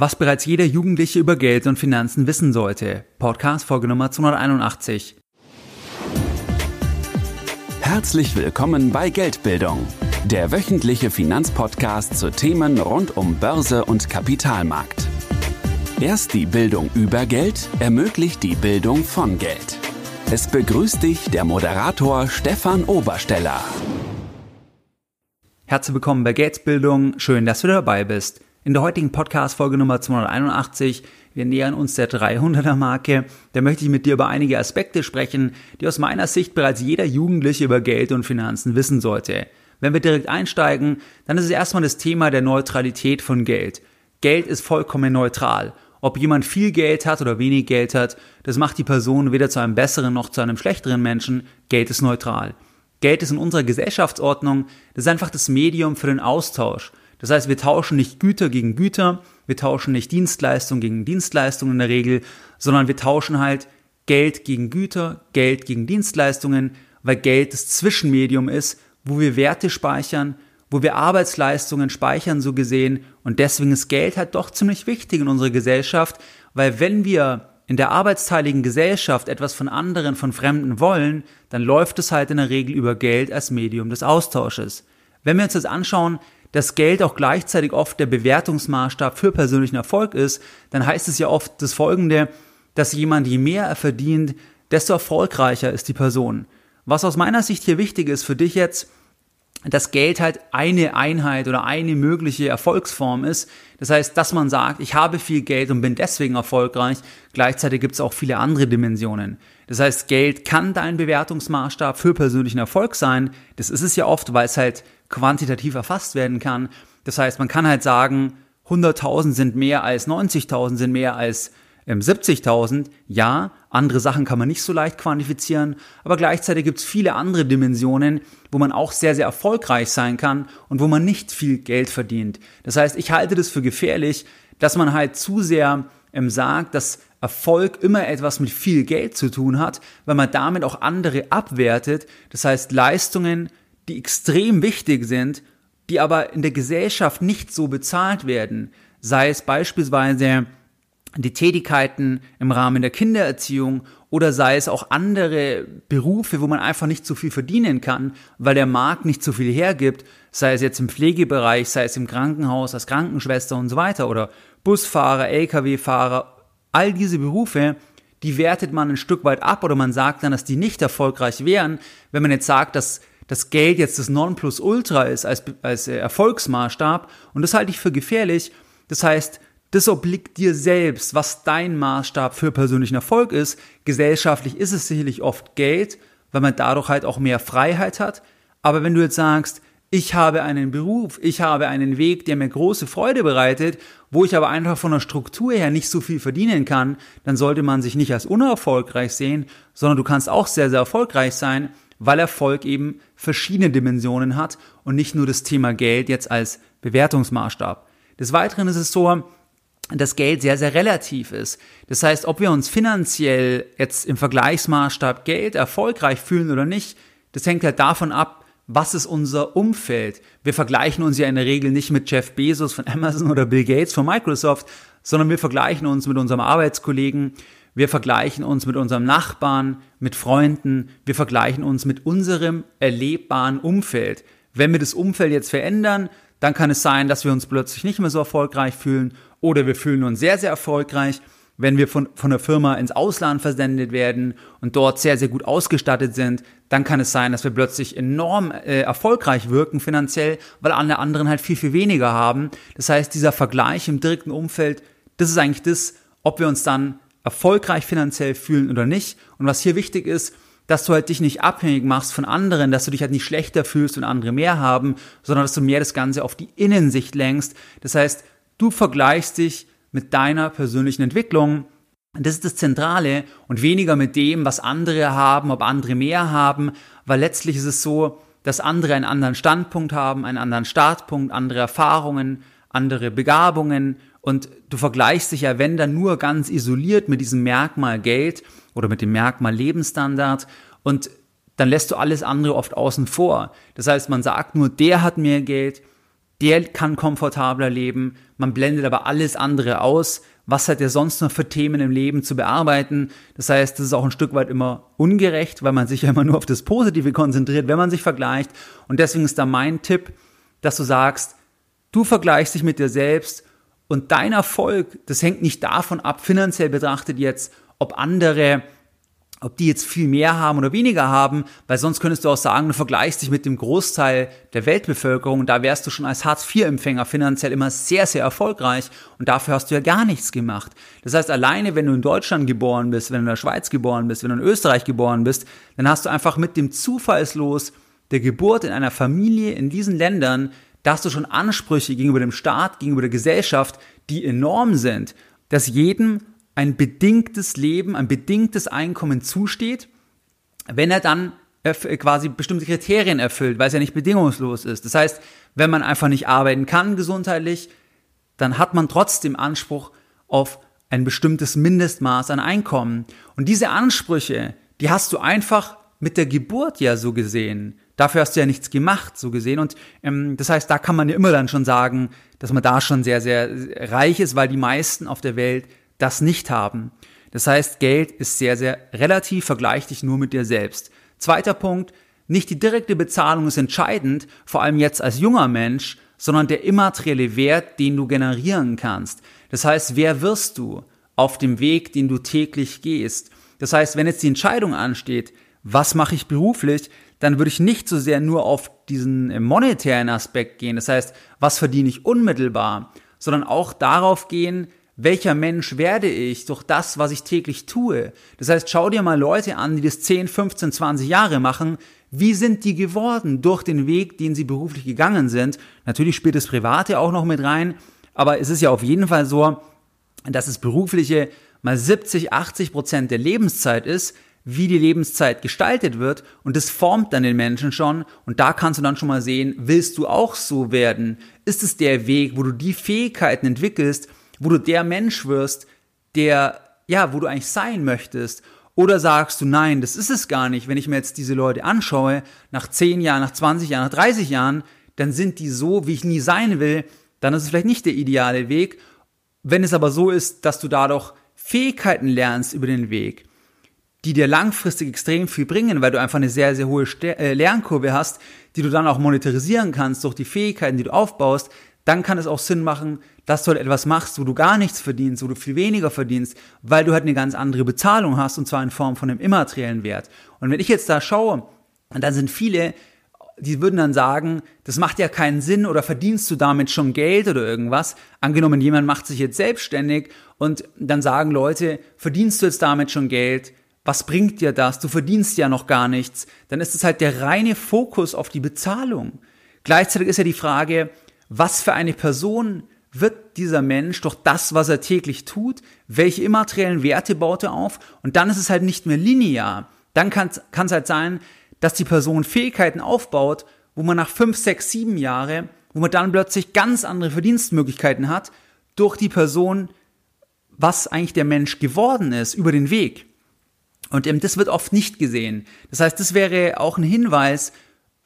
Was bereits jeder Jugendliche über Geld und Finanzen wissen sollte. Podcast Folge Nummer 281. Herzlich willkommen bei Geldbildung, der wöchentliche Finanzpodcast zu Themen rund um Börse und Kapitalmarkt. Erst die Bildung über Geld ermöglicht die Bildung von Geld. Es begrüßt dich der Moderator Stefan Obersteller. Herzlich willkommen bei Geldbildung. Schön, dass du dabei bist. In der heutigen Podcast-Folge Nummer 281, wir nähern uns der 300er Marke, da möchte ich mit dir über einige Aspekte sprechen, die aus meiner Sicht bereits jeder Jugendliche über Geld und Finanzen wissen sollte. Wenn wir direkt einsteigen, dann ist es erstmal das Thema der Neutralität von Geld. Geld ist vollkommen neutral. Ob jemand viel Geld hat oder wenig Geld hat, das macht die Person weder zu einem besseren noch zu einem schlechteren Menschen. Geld ist neutral. Geld ist in unserer Gesellschaftsordnung, das ist einfach das Medium für den Austausch. Das heißt, wir tauschen nicht Güter gegen Güter, wir tauschen nicht Dienstleistung gegen Dienstleistungen in der Regel, sondern wir tauschen halt Geld gegen Güter, Geld gegen Dienstleistungen, weil Geld das Zwischenmedium ist, wo wir Werte speichern, wo wir Arbeitsleistungen speichern, so gesehen. Und deswegen ist Geld halt doch ziemlich wichtig in unserer Gesellschaft, weil wenn wir in der arbeitsteiligen Gesellschaft etwas von anderen, von Fremden wollen, dann läuft es halt in der Regel über Geld als Medium des Austausches. Wenn wir uns das anschauen, dass Geld auch gleichzeitig oft der Bewertungsmaßstab für persönlichen Erfolg ist, dann heißt es ja oft das Folgende, dass jemand, je mehr er verdient, desto erfolgreicher ist die Person. Was aus meiner Sicht hier wichtig ist für dich jetzt, dass Geld halt eine Einheit oder eine mögliche Erfolgsform ist. Das heißt, dass man sagt, ich habe viel Geld und bin deswegen erfolgreich. Gleichzeitig gibt es auch viele andere Dimensionen. Das heißt, Geld kann dein Bewertungsmaßstab für persönlichen Erfolg sein. Das ist es ja oft, weil es halt quantitativ erfasst werden kann. Das heißt, man kann halt sagen, 100.000 sind mehr als 90.000 sind mehr als ähm, 70.000. Ja, andere Sachen kann man nicht so leicht quantifizieren, aber gleichzeitig gibt es viele andere Dimensionen, wo man auch sehr, sehr erfolgreich sein kann und wo man nicht viel Geld verdient. Das heißt, ich halte das für gefährlich, dass man halt zu sehr ähm, sagt, dass Erfolg immer etwas mit viel Geld zu tun hat, weil man damit auch andere abwertet. Das heißt, Leistungen, die extrem wichtig sind, die aber in der Gesellschaft nicht so bezahlt werden, sei es beispielsweise die Tätigkeiten im Rahmen der Kindererziehung oder sei es auch andere Berufe, wo man einfach nicht so viel verdienen kann, weil der Markt nicht so viel hergibt, sei es jetzt im Pflegebereich, sei es im Krankenhaus als Krankenschwester und so weiter oder Busfahrer, Lkw-Fahrer, all diese Berufe, die wertet man ein Stück weit ab oder man sagt dann, dass die nicht erfolgreich wären, wenn man jetzt sagt, dass das Geld jetzt das Nonplusultra ist als, als Erfolgsmaßstab und das halte ich für gefährlich. Das heißt, das obliegt dir selbst, was dein Maßstab für persönlichen Erfolg ist. Gesellschaftlich ist es sicherlich oft Geld, weil man dadurch halt auch mehr Freiheit hat. Aber wenn du jetzt sagst, ich habe einen Beruf, ich habe einen Weg, der mir große Freude bereitet, wo ich aber einfach von der Struktur her nicht so viel verdienen kann, dann sollte man sich nicht als unerfolgreich sehen, sondern du kannst auch sehr, sehr erfolgreich sein, weil Erfolg eben verschiedene Dimensionen hat und nicht nur das Thema Geld jetzt als Bewertungsmaßstab. Des Weiteren ist es so, dass Geld sehr, sehr relativ ist. Das heißt, ob wir uns finanziell jetzt im Vergleichsmaßstab Geld erfolgreich fühlen oder nicht, das hängt halt davon ab, was ist unser Umfeld. Wir vergleichen uns ja in der Regel nicht mit Jeff Bezos von Amazon oder Bill Gates von Microsoft, sondern wir vergleichen uns mit unserem Arbeitskollegen, wir vergleichen uns mit unserem Nachbarn, mit Freunden, wir vergleichen uns mit unserem erlebbaren Umfeld. Wenn wir das Umfeld jetzt verändern, dann kann es sein, dass wir uns plötzlich nicht mehr so erfolgreich fühlen oder wir fühlen uns sehr, sehr erfolgreich, wenn wir von, von der Firma ins Ausland versendet werden und dort sehr, sehr gut ausgestattet sind, dann kann es sein, dass wir plötzlich enorm äh, erfolgreich wirken finanziell, weil alle anderen halt viel, viel weniger haben. Das heißt, dieser Vergleich im direkten Umfeld, das ist eigentlich das, ob wir uns dann erfolgreich finanziell fühlen oder nicht. Und was hier wichtig ist, dass du halt dich nicht abhängig machst von anderen, dass du dich halt nicht schlechter fühlst und andere mehr haben, sondern dass du mehr das Ganze auf die Innensicht lenkst. Das heißt, du vergleichst dich mit deiner persönlichen Entwicklung. Das ist das Zentrale und weniger mit dem, was andere haben, ob andere mehr haben, weil letztlich ist es so, dass andere einen anderen Standpunkt haben, einen anderen Startpunkt, andere Erfahrungen, andere Begabungen und du vergleichst dich ja, wenn dann nur ganz isoliert mit diesem Merkmal Geld oder mit dem Merkmal Lebensstandard und dann lässt du alles andere oft außen vor. Das heißt, man sagt nur, der hat mehr Geld, der kann komfortabler leben, man blendet aber alles andere aus, was hat er sonst noch für Themen im Leben zu bearbeiten. Das heißt, das ist auch ein Stück weit immer ungerecht, weil man sich ja immer nur auf das Positive konzentriert, wenn man sich vergleicht. Und deswegen ist da mein Tipp, dass du sagst, du vergleichst dich mit dir selbst und dein Erfolg, das hängt nicht davon ab, finanziell betrachtet jetzt, ob andere ob die jetzt viel mehr haben oder weniger haben, weil sonst könntest du auch sagen, du vergleichst dich mit dem Großteil der Weltbevölkerung da wärst du schon als Hartz-IV-Empfänger finanziell immer sehr, sehr erfolgreich und dafür hast du ja gar nichts gemacht. Das heißt, alleine wenn du in Deutschland geboren bist, wenn du in der Schweiz geboren bist, wenn du in Österreich geboren bist, dann hast du einfach mit dem Zufallslos der Geburt in einer Familie in diesen Ländern, da hast du schon Ansprüche gegenüber dem Staat, gegenüber der Gesellschaft, die enorm sind, dass jedem ein bedingtes Leben, ein bedingtes Einkommen zusteht, wenn er dann quasi bestimmte Kriterien erfüllt, weil es ja nicht bedingungslos ist. Das heißt, wenn man einfach nicht arbeiten kann gesundheitlich, dann hat man trotzdem Anspruch auf ein bestimmtes Mindestmaß an Einkommen. Und diese Ansprüche, die hast du einfach mit der Geburt ja so gesehen. Dafür hast du ja nichts gemacht, so gesehen. Und ähm, das heißt, da kann man ja immer dann schon sagen, dass man da schon sehr, sehr reich ist, weil die meisten auf der Welt das nicht haben. Das heißt, Geld ist sehr, sehr relativ, vergleich dich nur mit dir selbst. Zweiter Punkt, nicht die direkte Bezahlung ist entscheidend, vor allem jetzt als junger Mensch, sondern der immaterielle Wert, den du generieren kannst. Das heißt, wer wirst du auf dem Weg, den du täglich gehst? Das heißt, wenn jetzt die Entscheidung ansteht, was mache ich beruflich, dann würde ich nicht so sehr nur auf diesen monetären Aspekt gehen. Das heißt, was verdiene ich unmittelbar, sondern auch darauf gehen, welcher Mensch werde ich durch das, was ich täglich tue. Das heißt, schau dir mal Leute an, die das 10, 15, 20 Jahre machen. Wie sind die geworden durch den Weg, den sie beruflich gegangen sind? Natürlich spielt das Private auch noch mit rein, aber es ist ja auf jeden Fall so, dass das Berufliche mal 70, 80 Prozent der Lebenszeit ist, wie die Lebenszeit gestaltet wird und das formt dann den Menschen schon und da kannst du dann schon mal sehen, willst du auch so werden? Ist es der Weg, wo du die Fähigkeiten entwickelst, wo du der Mensch wirst, der, ja, wo du eigentlich sein möchtest. Oder sagst du, nein, das ist es gar nicht. Wenn ich mir jetzt diese Leute anschaue, nach 10 Jahren, nach 20 Jahren, nach 30 Jahren, dann sind die so, wie ich nie sein will, dann ist es vielleicht nicht der ideale Weg. Wenn es aber so ist, dass du dadurch Fähigkeiten lernst über den Weg, die dir langfristig extrem viel bringen, weil du einfach eine sehr, sehr hohe äh, Lernkurve hast, die du dann auch monetarisieren kannst durch die Fähigkeiten, die du aufbaust, dann kann es auch Sinn machen, dass du halt etwas machst, wo du gar nichts verdienst, wo du viel weniger verdienst, weil du halt eine ganz andere Bezahlung hast und zwar in Form von einem immateriellen Wert. Und wenn ich jetzt da schaue, dann sind viele, die würden dann sagen, das macht ja keinen Sinn oder verdienst du damit schon Geld oder irgendwas. Angenommen, jemand macht sich jetzt selbstständig und dann sagen Leute, verdienst du jetzt damit schon Geld? Was bringt dir das? Du verdienst ja noch gar nichts. Dann ist es halt der reine Fokus auf die Bezahlung. Gleichzeitig ist ja die Frage, was für eine Person wird dieser Mensch durch das, was er täglich tut, welche immateriellen Werte baut er auf und dann ist es halt nicht mehr linear. Dann kann es halt sein, dass die Person Fähigkeiten aufbaut, wo man nach fünf, sechs, sieben Jahre, wo man dann plötzlich ganz andere Verdienstmöglichkeiten hat, durch die Person, was eigentlich der Mensch geworden ist, über den Weg. Und ähm, das wird oft nicht gesehen. Das heißt, das wäre auch ein Hinweis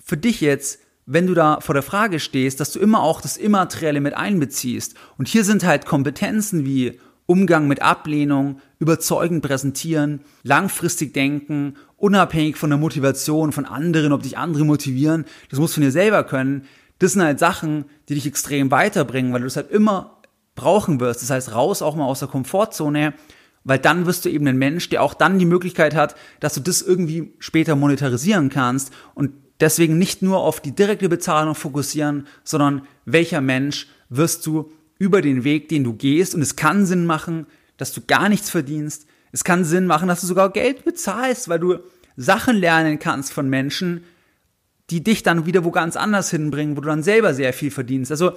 für dich jetzt, wenn du da vor der Frage stehst, dass du immer auch das Immaterielle mit einbeziehst. Und hier sind halt Kompetenzen wie Umgang mit Ablehnung, überzeugend präsentieren, langfristig denken, unabhängig von der Motivation von anderen, ob dich andere motivieren, das musst du von dir selber können. Das sind halt Sachen, die dich extrem weiterbringen, weil du es halt immer brauchen wirst. Das heißt, raus auch mal aus der Komfortzone, weil dann wirst du eben ein Mensch, der auch dann die Möglichkeit hat, dass du das irgendwie später monetarisieren kannst und Deswegen nicht nur auf die direkte Bezahlung fokussieren, sondern welcher Mensch wirst du über den Weg, den du gehst. Und es kann Sinn machen, dass du gar nichts verdienst. Es kann Sinn machen, dass du sogar Geld bezahlst, weil du Sachen lernen kannst von Menschen, die dich dann wieder wo ganz anders hinbringen, wo du dann selber sehr viel verdienst. Also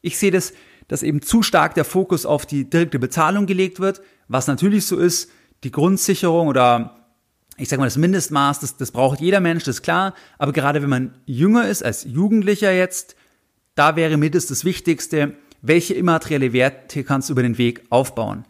ich sehe das, dass eben zu stark der Fokus auf die direkte Bezahlung gelegt wird, was natürlich so ist, die Grundsicherung oder ich sag mal, das Mindestmaß, das, das braucht jeder Mensch, das ist klar. Aber gerade wenn man jünger ist, als Jugendlicher jetzt, da wäre mir das das Wichtigste, welche immaterielle Werte kannst du über den Weg aufbauen.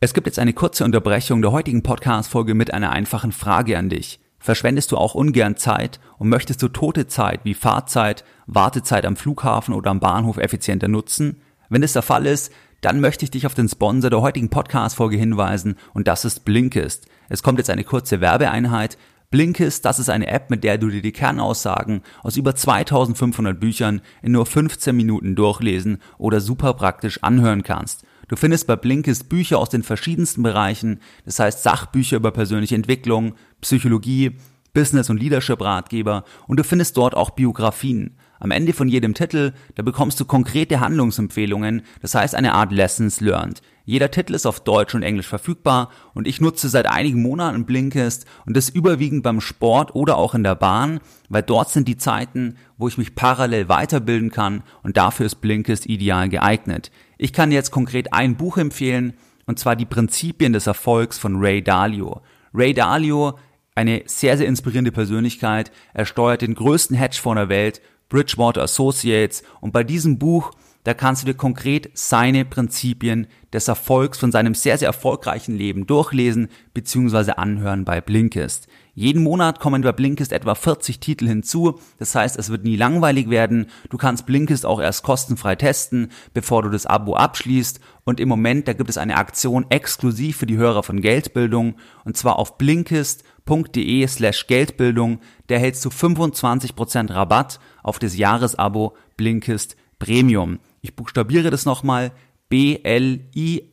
Es gibt jetzt eine kurze Unterbrechung der heutigen Podcast-Folge mit einer einfachen Frage an dich. Verschwendest du auch ungern Zeit und möchtest du tote Zeit wie Fahrzeit, Wartezeit am Flughafen oder am Bahnhof effizienter nutzen? Wenn das der Fall ist, dann möchte ich dich auf den Sponsor der heutigen Podcast-Folge hinweisen und das ist Blinkist. Es kommt jetzt eine kurze Werbeeinheit. Blinkist, das ist eine App, mit der du dir die Kernaussagen aus über 2500 Büchern in nur 15 Minuten durchlesen oder super praktisch anhören kannst. Du findest bei Blinkist Bücher aus den verschiedensten Bereichen, das heißt Sachbücher über persönliche Entwicklung, Psychologie, Business- und Leadership-Ratgeber und du findest dort auch Biografien. Am Ende von jedem Titel, da bekommst du konkrete Handlungsempfehlungen, das heißt eine Art Lessons Learned. Jeder Titel ist auf Deutsch und Englisch verfügbar und ich nutze seit einigen Monaten Blinkist und das überwiegend beim Sport oder auch in der Bahn, weil dort sind die Zeiten, wo ich mich parallel weiterbilden kann und dafür ist Blinkist ideal geeignet. Ich kann jetzt konkret ein Buch empfehlen und zwar die Prinzipien des Erfolgs von Ray Dalio. Ray Dalio, eine sehr, sehr inspirierende Persönlichkeit, er steuert den größten Hedgefonds der Welt Bridgewater Associates und bei diesem Buch, da kannst du dir konkret seine Prinzipien des Erfolgs von seinem sehr, sehr erfolgreichen Leben durchlesen bzw. anhören bei Blinkist. Jeden Monat kommen bei Blinkist etwa 40 Titel hinzu, das heißt, es wird nie langweilig werden. Du kannst Blinkist auch erst kostenfrei testen, bevor du das Abo abschließt und im Moment, da gibt es eine Aktion exklusiv für die Hörer von Geldbildung und zwar auf blinkist.de slash Geldbildung, da erhältst du 25% Rabatt auf das Jahresabo Blinkist Premium. Ich buchstabiere das nochmal. B-L-I-N-K-I-S-T.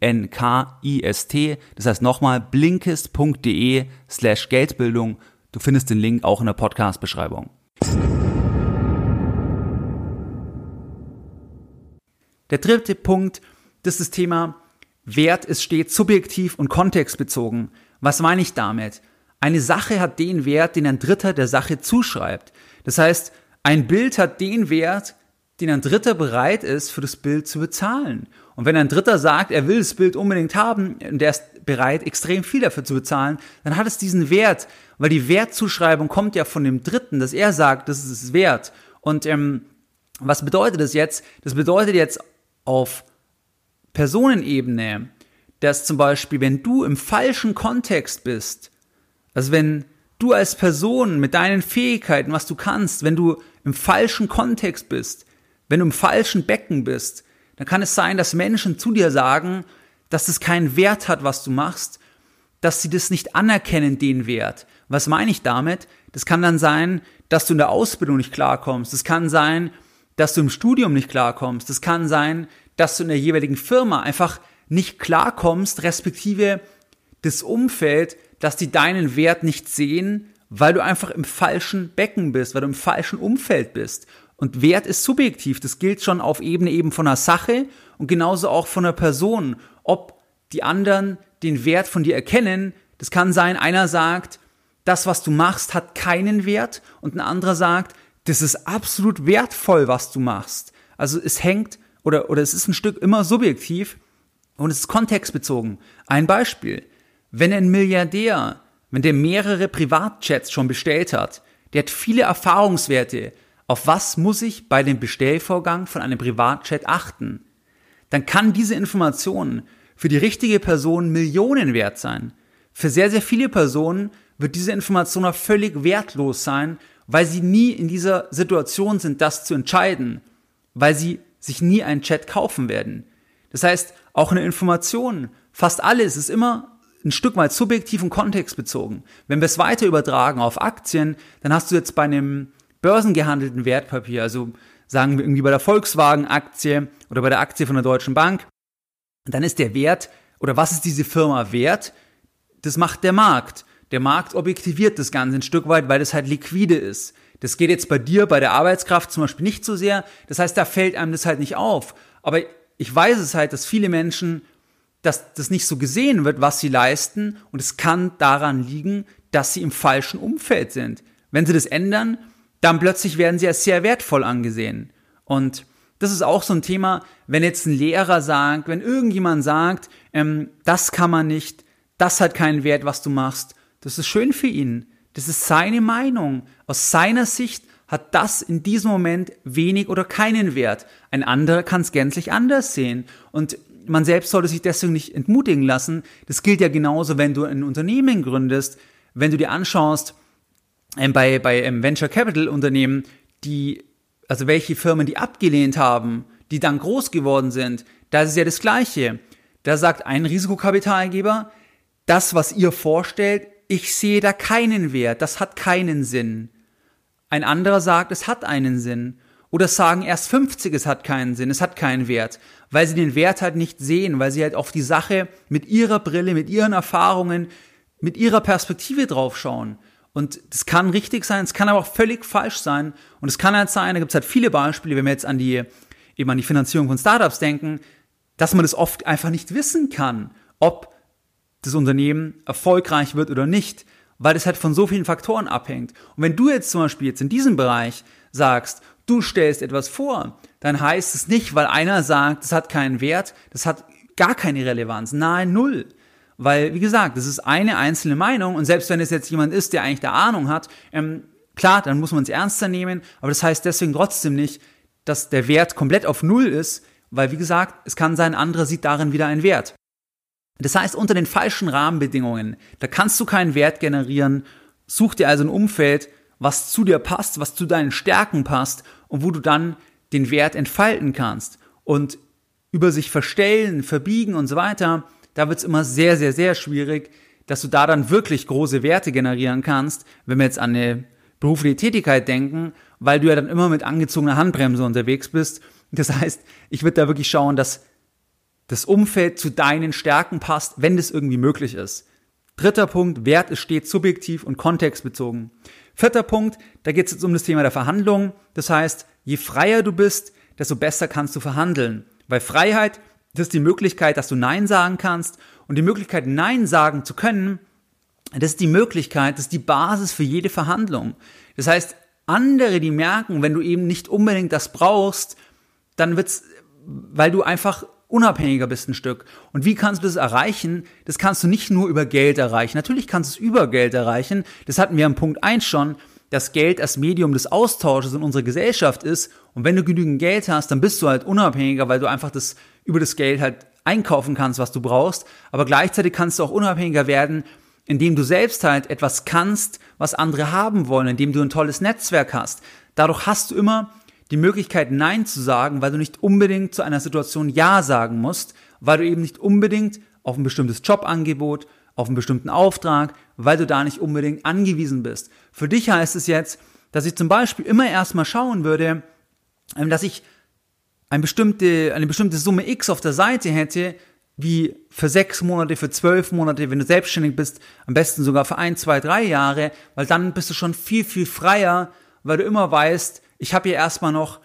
Das heißt nochmal blinkist.de slash Geldbildung. Du findest den Link auch in der Podcast-Beschreibung. Der dritte Punkt, das ist das Thema Wert ist stets subjektiv und kontextbezogen. Was meine ich damit? Eine Sache hat den Wert, den ein Dritter der Sache zuschreibt. Das heißt, ein Bild hat den Wert, den ein Dritter bereit ist, für das Bild zu bezahlen. Und wenn ein Dritter sagt, er will das Bild unbedingt haben und der ist bereit, extrem viel dafür zu bezahlen, dann hat es diesen Wert, weil die Wertzuschreibung kommt ja von dem Dritten, dass er sagt, das ist es wert. Und ähm, was bedeutet das jetzt? Das bedeutet jetzt auf Personenebene, dass zum Beispiel, wenn du im falschen Kontext bist, also wenn du als Person mit deinen Fähigkeiten, was du kannst, wenn du im falschen Kontext bist, wenn du im falschen Becken bist, dann kann es sein, dass Menschen zu dir sagen, dass es keinen Wert hat, was du machst, dass sie das nicht anerkennen, den Wert. Was meine ich damit? Das kann dann sein, dass du in der Ausbildung nicht klarkommst. Das kann sein, dass du im Studium nicht klarkommst. Das kann sein, dass du in der jeweiligen Firma einfach nicht klarkommst, respektive das Umfeld dass die deinen Wert nicht sehen, weil du einfach im falschen Becken bist, weil du im falschen Umfeld bist. Und Wert ist subjektiv. Das gilt schon auf Ebene eben von einer Sache und genauso auch von einer Person. Ob die anderen den Wert von dir erkennen, das kann sein, einer sagt, das, was du machst, hat keinen Wert und ein anderer sagt, das ist absolut wertvoll, was du machst. Also es hängt oder, oder es ist ein Stück immer subjektiv und es ist kontextbezogen. Ein Beispiel. Wenn ein Milliardär, wenn der mehrere Privatjets schon bestellt hat, der hat viele Erfahrungswerte, auf was muss ich bei dem Bestellvorgang von einem Privatjet achten, dann kann diese Information für die richtige Person Millionen wert sein. Für sehr, sehr viele Personen wird diese Information auch völlig wertlos sein, weil sie nie in dieser Situation sind, das zu entscheiden, weil sie sich nie einen Chat kaufen werden. Das heißt, auch eine Information, fast alles ist immer ein Stück weit subjektiv und kontextbezogen. Wenn wir es weiter übertragen auf Aktien, dann hast du jetzt bei einem börsengehandelten Wertpapier, also sagen wir irgendwie bei der Volkswagen-Aktie oder bei der Aktie von der Deutschen Bank, dann ist der Wert oder was ist diese Firma wert? Das macht der Markt. Der Markt objektiviert das Ganze ein Stück weit, weil das halt liquide ist. Das geht jetzt bei dir, bei der Arbeitskraft zum Beispiel nicht so sehr. Das heißt, da fällt einem das halt nicht auf. Aber ich weiß es halt, dass viele Menschen dass das nicht so gesehen wird, was sie leisten. Und es kann daran liegen, dass sie im falschen Umfeld sind. Wenn sie das ändern, dann plötzlich werden sie als sehr wertvoll angesehen. Und das ist auch so ein Thema, wenn jetzt ein Lehrer sagt, wenn irgendjemand sagt, ähm, das kann man nicht, das hat keinen Wert, was du machst, das ist schön für ihn. Das ist seine Meinung. Aus seiner Sicht hat das in diesem Moment wenig oder keinen Wert. Ein anderer kann es gänzlich anders sehen. Und man selbst sollte sich deswegen nicht entmutigen lassen. Das gilt ja genauso, wenn du ein Unternehmen gründest, wenn du dir anschaust, ähm, bei, bei ähm, Venture Capital Unternehmen, die, also welche Firmen die abgelehnt haben, die dann groß geworden sind, da ist es ja das Gleiche. Da sagt ein Risikokapitalgeber, das, was ihr vorstellt, ich sehe da keinen Wert, das hat keinen Sinn. Ein anderer sagt, es hat einen Sinn. Oder sagen erst 50, es hat keinen Sinn, es hat keinen Wert, weil sie den Wert halt nicht sehen, weil sie halt auf die Sache mit ihrer Brille, mit ihren Erfahrungen, mit ihrer Perspektive draufschauen. Und das kann richtig sein, es kann aber auch völlig falsch sein. Und es kann halt sein, da gibt es halt viele Beispiele, wenn wir jetzt an die, eben an die Finanzierung von Startups denken, dass man das oft einfach nicht wissen kann, ob das Unternehmen erfolgreich wird oder nicht, weil das halt von so vielen Faktoren abhängt. Und wenn du jetzt zum Beispiel jetzt in diesem Bereich sagst, du stellst etwas vor, dann heißt es nicht, weil einer sagt, das hat keinen Wert, das hat gar keine Relevanz. Nein, null. Weil, wie gesagt, das ist eine einzelne Meinung und selbst wenn es jetzt jemand ist, der eigentlich der Ahnung hat, ähm, klar, dann muss man es ernster nehmen, aber das heißt deswegen trotzdem nicht, dass der Wert komplett auf Null ist, weil, wie gesagt, es kann sein, anderer sieht darin wieder einen Wert. Das heißt, unter den falschen Rahmenbedingungen, da kannst du keinen Wert generieren, such dir also ein Umfeld, was zu dir passt, was zu deinen Stärken passt und wo du dann den Wert entfalten kannst. Und über sich verstellen, verbiegen und so weiter, da wird es immer sehr, sehr, sehr schwierig, dass du da dann wirklich große Werte generieren kannst, wenn wir jetzt an eine berufliche Tätigkeit denken, weil du ja dann immer mit angezogener Handbremse unterwegs bist. Das heißt, ich würde da wirklich schauen, dass das Umfeld zu deinen Stärken passt, wenn das irgendwie möglich ist. Dritter Punkt, Wert ist stets subjektiv und kontextbezogen. Vierter Punkt, da geht es jetzt um das Thema der Verhandlung. Das heißt, je freier du bist, desto besser kannst du verhandeln. Weil Freiheit das ist die Möglichkeit, dass du Nein sagen kannst. Und die Möglichkeit, Nein sagen zu können, das ist die Möglichkeit, das ist die Basis für jede Verhandlung. Das heißt, andere, die merken, wenn du eben nicht unbedingt das brauchst, dann wird's, weil du einfach unabhängiger bist ein Stück. Und wie kannst du das erreichen? Das kannst du nicht nur über Geld erreichen. Natürlich kannst du es über Geld erreichen. Das hatten wir am Punkt 1 schon, dass Geld als Medium des Austausches in unserer Gesellschaft ist. Und wenn du genügend Geld hast, dann bist du halt unabhängiger, weil du einfach das über das Geld halt einkaufen kannst, was du brauchst. Aber gleichzeitig kannst du auch unabhängiger werden, indem du selbst halt etwas kannst, was andere haben wollen, indem du ein tolles Netzwerk hast. Dadurch hast du immer die Möglichkeit, Nein zu sagen, weil du nicht unbedingt zu einer Situation Ja sagen musst, weil du eben nicht unbedingt auf ein bestimmtes Jobangebot, auf einen bestimmten Auftrag, weil du da nicht unbedingt angewiesen bist. Für dich heißt es jetzt, dass ich zum Beispiel immer erstmal schauen würde, ähm, dass ich eine bestimmte, eine bestimmte Summe X auf der Seite hätte, wie für sechs Monate, für zwölf Monate, wenn du selbstständig bist, am besten sogar für ein, zwei, drei Jahre, weil dann bist du schon viel, viel freier, weil du immer weißt, ich habe hier erstmal noch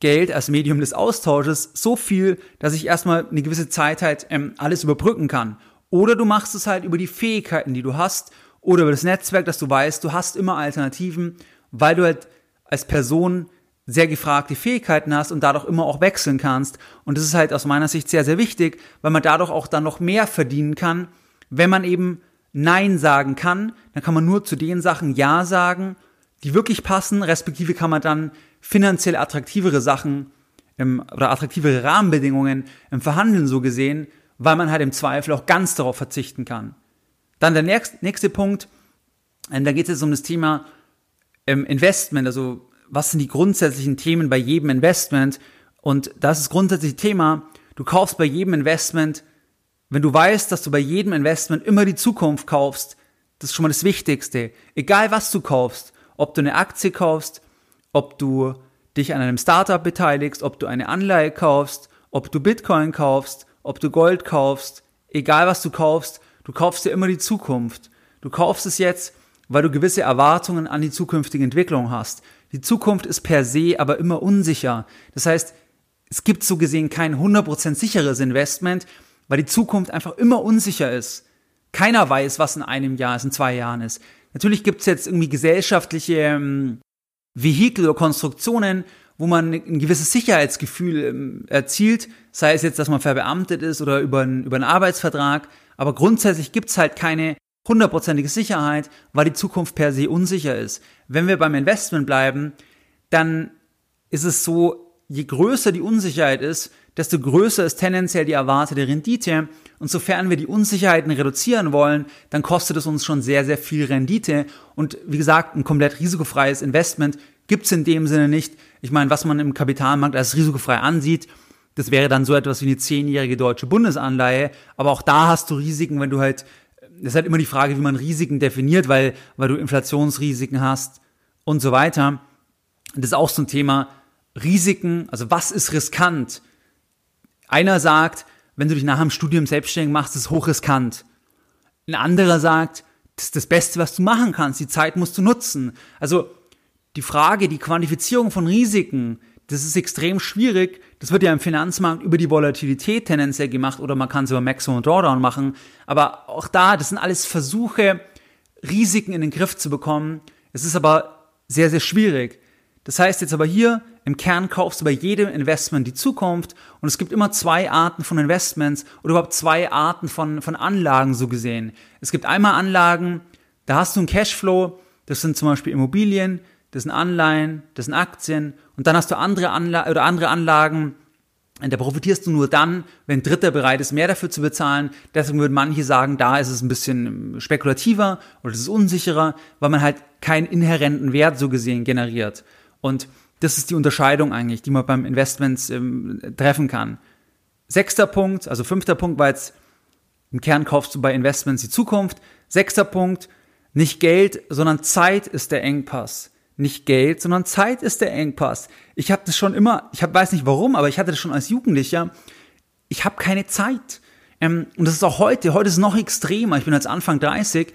Geld als Medium des Austausches, so viel, dass ich erstmal eine gewisse Zeit halt ähm, alles überbrücken kann. Oder du machst es halt über die Fähigkeiten, die du hast, oder über das Netzwerk, dass du weißt, du hast immer Alternativen, weil du halt als Person sehr gefragte Fähigkeiten hast und dadurch immer auch wechseln kannst. Und das ist halt aus meiner Sicht sehr, sehr wichtig, weil man dadurch auch dann noch mehr verdienen kann, wenn man eben Nein sagen kann. Dann kann man nur zu den Sachen Ja sagen, die wirklich passen, respektive kann man dann finanziell attraktivere Sachen im, oder attraktivere Rahmenbedingungen im Verhandeln so gesehen, weil man halt im Zweifel auch ganz darauf verzichten kann. Dann der nächste, nächste Punkt, ähm, da geht es jetzt um das Thema ähm, Investment, also was sind die grundsätzlichen Themen bei jedem Investment? Und das ist grundsätzlich Thema. Du kaufst bei jedem Investment, wenn du weißt, dass du bei jedem Investment immer die Zukunft kaufst, das ist schon mal das Wichtigste. Egal was du kaufst, ob du eine Aktie kaufst, ob du dich an einem Startup beteiligst, ob du eine Anleihe kaufst, ob du Bitcoin kaufst, ob du Gold kaufst, egal was du kaufst, du kaufst dir immer die Zukunft. Du kaufst es jetzt, weil du gewisse Erwartungen an die zukünftige Entwicklung hast. Die Zukunft ist per se aber immer unsicher. Das heißt, es gibt so gesehen kein 100% sicheres Investment, weil die Zukunft einfach immer unsicher ist. Keiner weiß, was in einem Jahr ist, in zwei Jahren ist. Natürlich gibt es jetzt irgendwie gesellschaftliche ähm, Vehikel oder Konstruktionen, wo man ein gewisses Sicherheitsgefühl ähm, erzielt, sei es jetzt, dass man verbeamtet ist oder über, ein, über einen Arbeitsvertrag. Aber grundsätzlich gibt es halt keine hundertprozentige Sicherheit, weil die Zukunft per se unsicher ist. Wenn wir beim Investment bleiben, dann ist es so, je größer die Unsicherheit ist, desto größer ist tendenziell die erwartete Rendite. Und sofern wir die Unsicherheiten reduzieren wollen, dann kostet es uns schon sehr, sehr viel Rendite. Und wie gesagt, ein komplett risikofreies Investment gibt es in dem Sinne nicht. Ich meine, was man im Kapitalmarkt als risikofrei ansieht, das wäre dann so etwas wie eine zehnjährige deutsche Bundesanleihe. Aber auch da hast du Risiken, wenn du halt, ist halt immer die Frage, wie man Risiken definiert, weil, weil du Inflationsrisiken hast und so weiter. Das ist auch so ein Thema. Risiken, also was ist riskant? Einer sagt, wenn du dich nach dem Studium selbstständig machst, ist hochriskant. Ein anderer sagt, das ist das Beste, was du machen kannst. Die Zeit musst du nutzen. Also die Frage, die Quantifizierung von Risiken, das ist extrem schwierig. Das wird ja im Finanzmarkt über die Volatilität tendenziell gemacht oder man kann es über Maximum Drawdown machen. Aber auch da, das sind alles Versuche, Risiken in den Griff zu bekommen. Es ist aber sehr, sehr schwierig. Das heißt jetzt aber hier, im Kern kaufst du bei jedem Investment die Zukunft und es gibt immer zwei Arten von Investments oder überhaupt zwei Arten von, von Anlagen so gesehen. Es gibt einmal Anlagen, da hast du einen Cashflow, das sind zum Beispiel Immobilien, das sind Anleihen, das sind Aktien und dann hast du andere, Anla oder andere Anlagen, da profitierst du nur dann, wenn Dritter bereit ist, mehr dafür zu bezahlen. Deswegen würden manche sagen, da ist es ein bisschen spekulativer oder es ist unsicherer, weil man halt keinen inhärenten Wert so gesehen generiert. Und das ist die Unterscheidung eigentlich, die man beim Investments ähm, treffen kann. Sechster Punkt, also fünfter Punkt war jetzt, im Kern kaufst du bei Investments die Zukunft. Sechster Punkt, nicht Geld, sondern Zeit ist der Engpass. Nicht Geld, sondern Zeit ist der Engpass. Ich habe das schon immer, ich hab, weiß nicht warum, aber ich hatte das schon als Jugendlicher. Ich habe keine Zeit. Ähm, und das ist auch heute. Heute ist es noch extremer. Ich bin jetzt Anfang 30.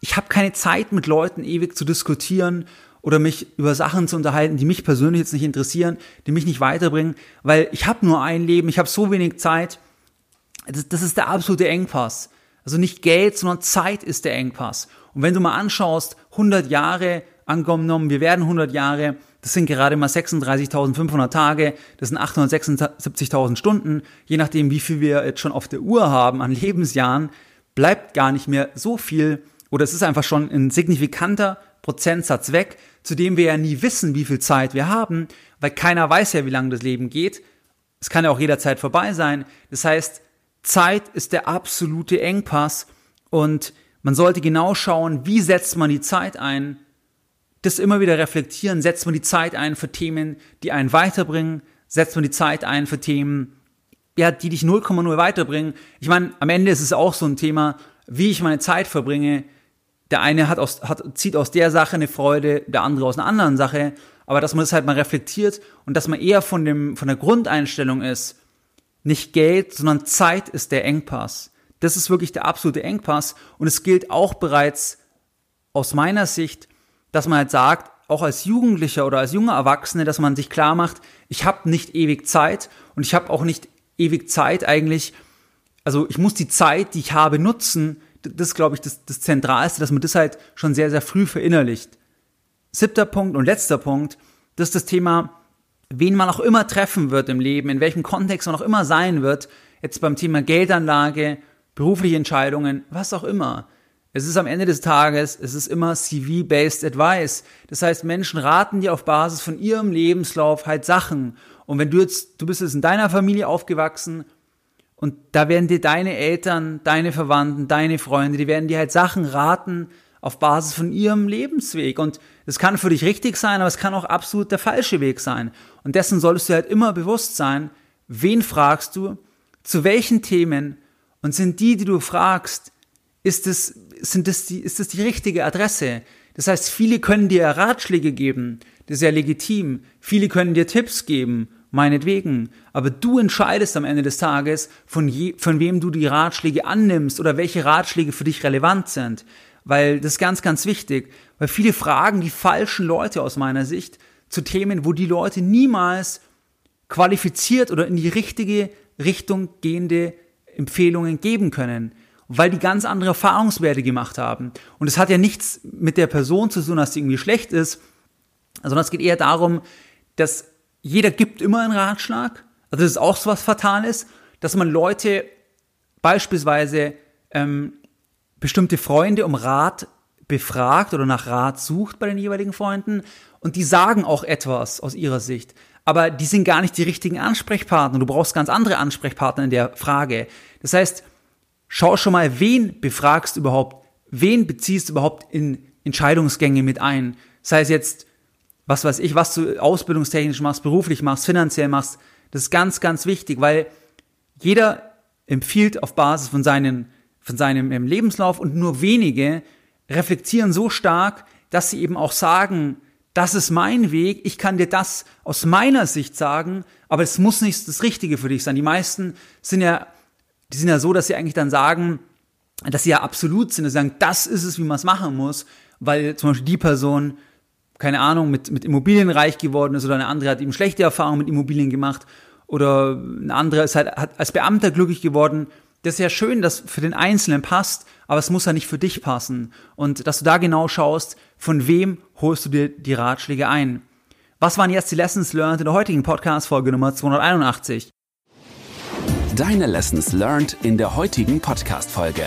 Ich habe keine Zeit, mit Leuten ewig zu diskutieren oder mich über Sachen zu unterhalten, die mich persönlich jetzt nicht interessieren, die mich nicht weiterbringen, weil ich habe nur ein Leben, ich habe so wenig Zeit. Das, das ist der absolute Engpass. Also nicht Geld, sondern Zeit ist der Engpass. Und wenn du mal anschaust, 100 Jahre angenommen, wir werden 100 Jahre, das sind gerade mal 36.500 Tage, das sind 876.000 Stunden, je nachdem, wie viel wir jetzt schon auf der Uhr haben an Lebensjahren, bleibt gar nicht mehr so viel oder es ist einfach schon ein signifikanter Prozentsatz weg, zu dem wir ja nie wissen, wie viel Zeit wir haben, weil keiner weiß ja, wie lange das Leben geht. Es kann ja auch jederzeit vorbei sein. Das heißt, Zeit ist der absolute Engpass und man sollte genau schauen, wie setzt man die Zeit ein. Das immer wieder reflektieren, setzt man die Zeit ein für Themen, die einen weiterbringen, setzt man die Zeit ein für Themen, ja, die dich 0,0 weiterbringen. Ich meine, am Ende ist es auch so ein Thema, wie ich meine Zeit verbringe, der eine hat aus, hat, zieht aus der Sache eine Freude, der andere aus einer anderen Sache, aber dass man das halt mal reflektiert und dass man eher von dem, von der Grundeinstellung ist, nicht Geld, sondern Zeit ist der Engpass. Das ist wirklich der absolute Engpass. Und es gilt auch bereits aus meiner Sicht, dass man halt sagt, auch als Jugendlicher oder als junger Erwachsene, dass man sich klar macht, ich habe nicht ewig Zeit und ich habe auch nicht ewig Zeit eigentlich, also ich muss die Zeit, die ich habe, nutzen, das ist, glaube ich, das, das Zentralste, dass man das halt schon sehr, sehr früh verinnerlicht. Siebter Punkt und letzter Punkt, das ist das Thema, wen man auch immer treffen wird im Leben, in welchem Kontext man auch immer sein wird, jetzt beim Thema Geldanlage, berufliche Entscheidungen, was auch immer. Es ist am Ende des Tages, es ist immer CV-based Advice. Das heißt, Menschen raten dir auf Basis von ihrem Lebenslauf halt Sachen. Und wenn du jetzt, du bist jetzt in deiner Familie aufgewachsen und da werden dir deine Eltern, deine Verwandten, deine Freunde, die werden dir halt Sachen raten auf Basis von ihrem Lebensweg. Und das kann für dich richtig sein, aber es kann auch absolut der falsche Weg sein. Und dessen solltest du halt immer bewusst sein, wen fragst du, zu welchen Themen und sind die, die du fragst, ist es, sind das die, ist das die richtige Adresse? Das heißt, viele können dir Ratschläge geben, das ist ja legitim. Viele können dir Tipps geben meinetwegen. Aber du entscheidest am Ende des Tages, von, je, von wem du die Ratschläge annimmst oder welche Ratschläge für dich relevant sind. Weil das ist ganz, ganz wichtig. Weil viele fragen die falschen Leute aus meiner Sicht zu Themen, wo die Leute niemals qualifiziert oder in die richtige Richtung gehende Empfehlungen geben können weil die ganz andere Erfahrungswerte gemacht haben. Und es hat ja nichts mit der Person zu tun, dass sie irgendwie schlecht ist, sondern es geht eher darum, dass jeder gibt immer einen Ratschlag. Also das ist auch so was Fatales, dass man Leute beispielsweise ähm, bestimmte Freunde um Rat befragt oder nach Rat sucht bei den jeweiligen Freunden und die sagen auch etwas aus ihrer Sicht. aber die sind gar nicht die richtigen Ansprechpartner. Du brauchst ganz andere Ansprechpartner in der Frage. Das heißt, schau schon mal, wen befragst du überhaupt, wen beziehst du überhaupt in Entscheidungsgänge mit ein. Sei es jetzt, was weiß ich, was du ausbildungstechnisch machst, beruflich machst, finanziell machst. Das ist ganz, ganz wichtig, weil jeder empfiehlt auf Basis von, seinen, von seinem ähm, Lebenslauf und nur wenige reflektieren so stark, dass sie eben auch sagen, das ist mein Weg, ich kann dir das aus meiner Sicht sagen, aber es muss nicht das Richtige für dich sein. Die meisten sind ja, die sind ja so, dass sie eigentlich dann sagen, dass sie ja absolut sind, dass sie sagen, das ist es, wie man es machen muss, weil zum Beispiel die Person, keine Ahnung, mit, mit Immobilien reich geworden ist oder eine andere hat eben schlechte Erfahrungen mit Immobilien gemacht oder eine andere ist halt hat als Beamter glücklich geworden. Das ist ja schön, dass für den Einzelnen passt, aber es muss ja nicht für dich passen. Und dass du da genau schaust, von wem holst du dir die Ratschläge ein. Was waren jetzt die Lessons learned in der heutigen Podcast-Folge Nummer 281? Deine Lessons learned in der heutigen Podcast-Folge.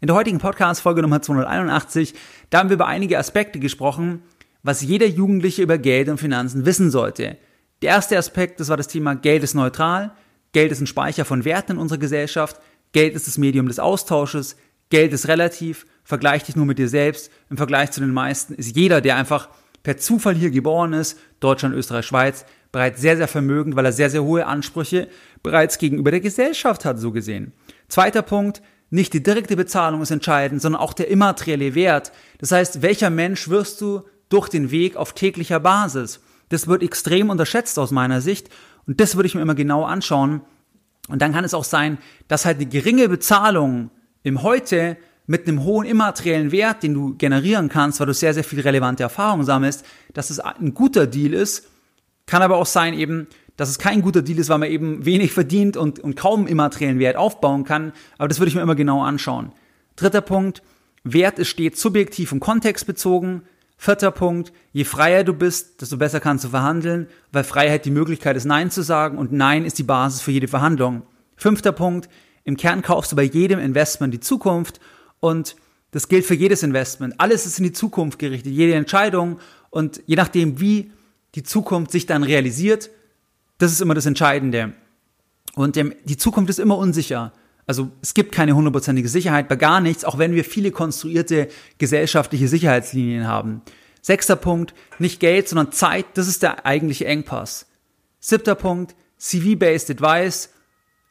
In der heutigen Podcast-Folge Nummer 281, da haben wir über einige Aspekte gesprochen, was jeder Jugendliche über Geld und Finanzen wissen sollte. Der erste Aspekt, das war das Thema Geld ist neutral, Geld ist ein Speicher von Werten in unserer Gesellschaft, Geld ist das Medium des Austausches, Geld ist relativ, vergleich dich nur mit dir selbst. Im Vergleich zu den meisten ist jeder, der einfach per Zufall hier geboren ist, Deutschland, Österreich, Schweiz, bereits sehr, sehr vermögend, weil er sehr, sehr hohe Ansprüche bereits gegenüber der Gesellschaft hat, so gesehen. Zweiter Punkt, nicht die direkte Bezahlung ist entscheidend, sondern auch der immaterielle Wert. Das heißt, welcher Mensch wirst du durch den Weg auf täglicher Basis? Das wird extrem unterschätzt aus meiner Sicht und das würde ich mir immer genau anschauen. Und dann kann es auch sein, dass halt eine geringe Bezahlung im Heute mit einem hohen immateriellen Wert, den du generieren kannst, weil du sehr, sehr viel relevante Erfahrung sammelst, dass es ein guter Deal ist. Kann aber auch sein eben, dass es kein guter Deal ist, weil man eben wenig verdient und, und kaum immateriellen Wert aufbauen kann. Aber das würde ich mir immer genau anschauen. Dritter Punkt, Wert ist stets subjektiv und kontextbezogen. Vierter Punkt, je freier du bist, desto besser kannst du verhandeln, weil Freiheit die Möglichkeit ist, Nein zu sagen und Nein ist die Basis für jede Verhandlung. Fünfter Punkt, im Kern kaufst du bei jedem Investment die Zukunft und das gilt für jedes Investment. Alles ist in die Zukunft gerichtet, jede Entscheidung und je nachdem, wie die Zukunft sich dann realisiert, das ist immer das Entscheidende. Und die Zukunft ist immer unsicher. Also es gibt keine hundertprozentige Sicherheit bei gar nichts, auch wenn wir viele konstruierte gesellschaftliche Sicherheitslinien haben. Sechster Punkt, nicht Geld, sondern Zeit, das ist der eigentliche Engpass. Siebter Punkt, CV-based Advice,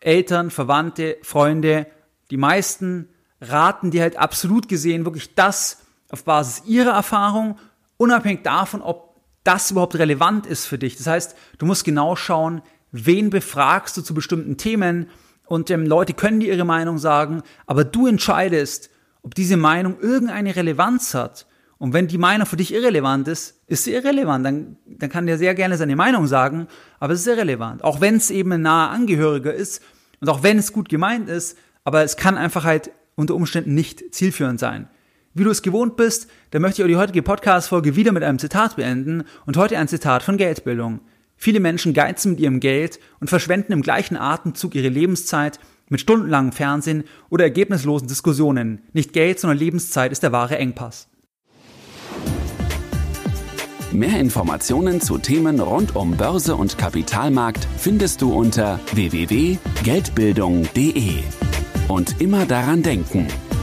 Eltern, Verwandte, Freunde, die meisten raten dir halt absolut gesehen wirklich das auf Basis ihrer Erfahrung, unabhängig davon, ob das überhaupt relevant ist für dich. Das heißt, du musst genau schauen, wen befragst du zu bestimmten Themen und ähm, Leute können dir ihre Meinung sagen, aber du entscheidest, ob diese Meinung irgendeine Relevanz hat. Und wenn die Meinung für dich irrelevant ist, ist sie irrelevant. Dann, dann kann der sehr gerne seine Meinung sagen, aber es ist irrelevant. Auch wenn es eben ein naher Angehöriger ist und auch wenn es gut gemeint ist, aber es kann einfach halt unter Umständen nicht zielführend sein. Wie du es gewohnt bist, dann möchte ich auch die heutige Podcast-Folge wieder mit einem Zitat beenden und heute ein Zitat von Geldbildung. Viele Menschen geizen mit ihrem Geld und verschwenden im gleichen Atemzug ihre Lebenszeit mit stundenlangem Fernsehen oder ergebnislosen Diskussionen. Nicht Geld, sondern Lebenszeit ist der wahre Engpass. Mehr Informationen zu Themen rund um Börse und Kapitalmarkt findest du unter www.geldbildung.de. Und immer daran denken,